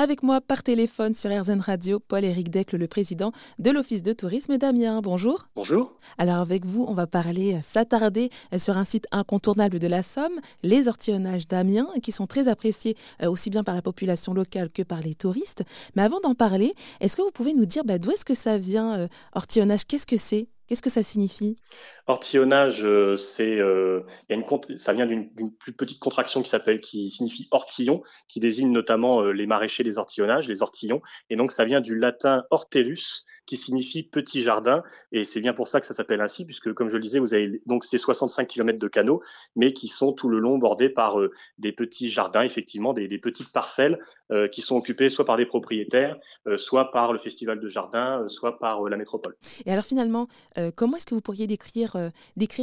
Avec moi par téléphone sur RZN Radio, Paul-Éric Decle, le président de l'Office de tourisme d'Amiens. Bonjour. Bonjour. Alors avec vous, on va parler, euh, s'attarder euh, sur un site incontournable de la Somme, les ortillonnages d'Amiens, qui sont très appréciés euh, aussi bien par la population locale que par les touristes. Mais avant d'en parler, est-ce que vous pouvez nous dire bah, d'où est-ce que ça vient, ortillonnage Qu'est-ce que c'est? Qu'est-ce que ça signifie? Ortillonnage, euh, c'est, euh, une, ça vient d'une plus petite contraction qui s'appelle, qui signifie ortillon, qui désigne notamment euh, les maraîchers des ortillonnages, les ortillons, et donc ça vient du latin hortellus, qui signifie petit jardin, et c'est bien pour ça que ça s'appelle ainsi, puisque comme je le disais, vous avez donc ces 65 km de canaux, mais qui sont tout le long bordés par des petits jardins, effectivement, des, des petites parcelles qui sont occupées soit par des propriétaires, soit par le festival de jardin, soit par la métropole. Et alors finalement, euh, comment est-ce que vous pourriez décrire, euh,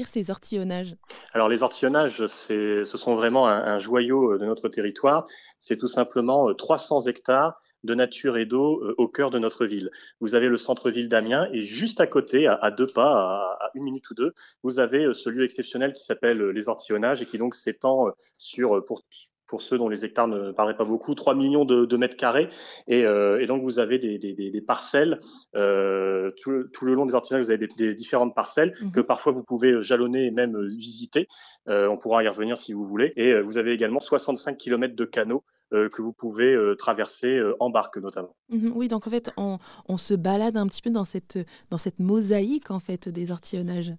ces ortillonnages? Alors les ortillonnages, ce sont vraiment un, joyau euh, de notre territoire. C'est tout simplement 300 hectares de nature et d'eau au cœur de notre ville. Vous avez le centre-ville d'Amiens et juste à côté, à, deux pas, à, une minute ou deux, vous avez ce lieu exceptionnel qui s'appelle les ortillonnages et qui donc s'étend sur pour pour ceux dont les hectares ne paraissent pas beaucoup, 3 millions de, mètres carrés. Et, euh, et, donc, vous avez des, des, des parcelles, euh, tout, tout, le long des ortillonnages, vous avez des, différentes parcelles mhm. que parfois vous pouvez jalonner et même visiter. Euh, on pourra y revenir si vous voulez. Et euh, vous avez également 65 km de canaux euh, que vous pouvez traverser en barque notamment. Mhm. oui, donc en fait, on, on, se balade un petit peu dans cette, dans cette mosaïque en fait des ortillonnages.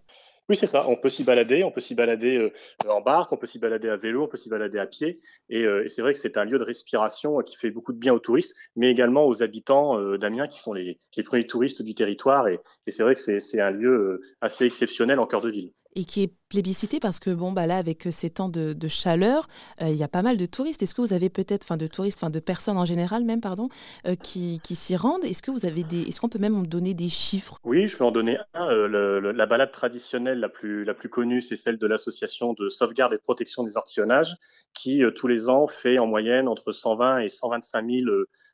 Oui, c'est ça. On peut s'y balader, on peut s'y balader euh, en barque, on peut s'y balader à vélo, on peut s'y balader à pied. Et, euh, c'est vrai que c'est un lieu de respiration qui fait beaucoup de bien aux touristes, mais également aux habitants euh, d'Amiens qui sont les, les, premiers touristes du territoire. Et, et c'est vrai que c'est un lieu assez exceptionnel en cœur de ville et qui est plébiscité parce que bon bah là avec euh, ces temps de, chaleur, euh, il y a pas mal de touristes. Est-ce que vous avez peut-être, enfin de touristes, enfin de personnes en général même pardon, euh, qui, qui s'y rendent? Est-ce que vous avez des, est-ce qu'on peut même donner des chiffres? Oui, je peux en donner un. la balade traditionnelle la plus la plus connue, c'est celle de l'association de sauvegarde et de protection des ortillonnages, qui tous les ans fait en moyenne entre 120 et 125 000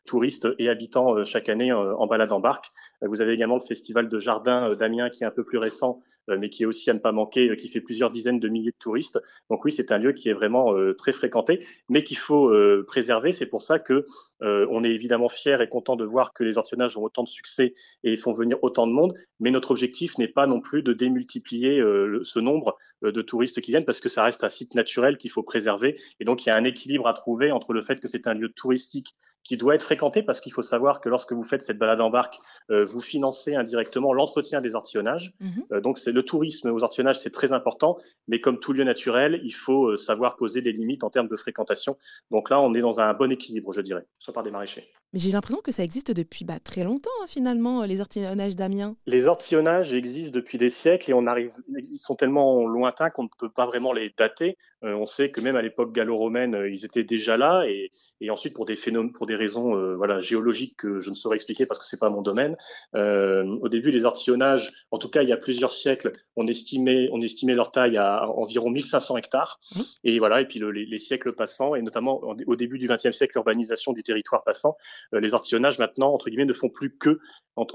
touristes et habitants chaque année en balade en barque. Vous avez également le festival de jardin d'Amiens qui est un peu plus récent, mais qui est aussi à ne pas manquer euh, qui fait plusieurs dizaines de milliers de touristes. Donc oui, c'est un lieu qui est vraiment euh, très fréquenté, mais qu'il faut euh, préserver. C'est pour ça que on est évidemment fier et content de voir que les ortillonnages ont autant de succès et font venir autant de monde. Mais notre objectif n'est pas non plus de démultiplier ce nombre de touristes qui viennent, parce que ça reste un site naturel qu'il faut préserver. Et donc il y a un équilibre à trouver entre le fait que c'est un lieu touristique qui doit être fréquenté, parce qu'il faut savoir que lorsque vous faites cette balade en barque, vous financez indirectement l'entretien des ortillonnages. Mmh donc c'est le tourisme aux ortillonnages c'est très important, mais comme tout lieu naturel, il faut euh, savoir poser des limites en termes de fréquentation. Donc là, on est dans un bon équilibre, je dirais, soit par des maraîchers. Mais j'ai l'impression que ça existe depuis bah, très longtemps, hein, finalement, euh, les ortillonnages d'Amiens. Les ortillonnages existent depuis des siècles et on arrive, ils sont tellement lointains qu'on ne peut pas vraiment les dater. Euh, on sait que même à l'époque gallo-romaine, ils étaient déjà là et, et, ensuite pour des phénomènes, pour des raisons voilà géologiques que je ne saurais expliquer parce que c'est pas mon domaine. au début, les ortillonnages, en tout cas il y a plusieurs siècles, on estimait on estimait leur taille à environ 1500 hectares. Mmh. Et voilà, et puis les, siècles passant, et notamment au début du XXe siècle, l'urbanisation du territoire passant, euh, les ortillonnages maintenant, entre guillemets, ne font plus que,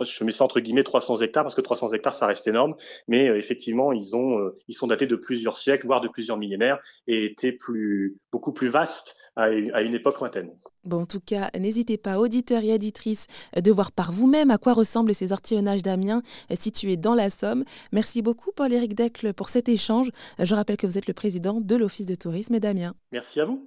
je mets ça entre guillemets, 300 hectares, parce que 300 hectares, ça reste énorme, mais euh, effectivement, ils, ont, euh, ils sont datés de plusieurs siècles, voire de plusieurs millénaires, et étaient plus, beaucoup plus vastes à une époque lointaine. Bon, en tout cas, n'hésitez pas, auditeurs et auditrices, de voir par vous-même à quoi ressemblent ces ortillonnages d'Amiens situés dans la Somme. Merci beaucoup, Paul-Éric Decle, pour cet échange. Je rappelle que vous êtes le président de l'Office de tourisme d'Amiens. Merci à vous.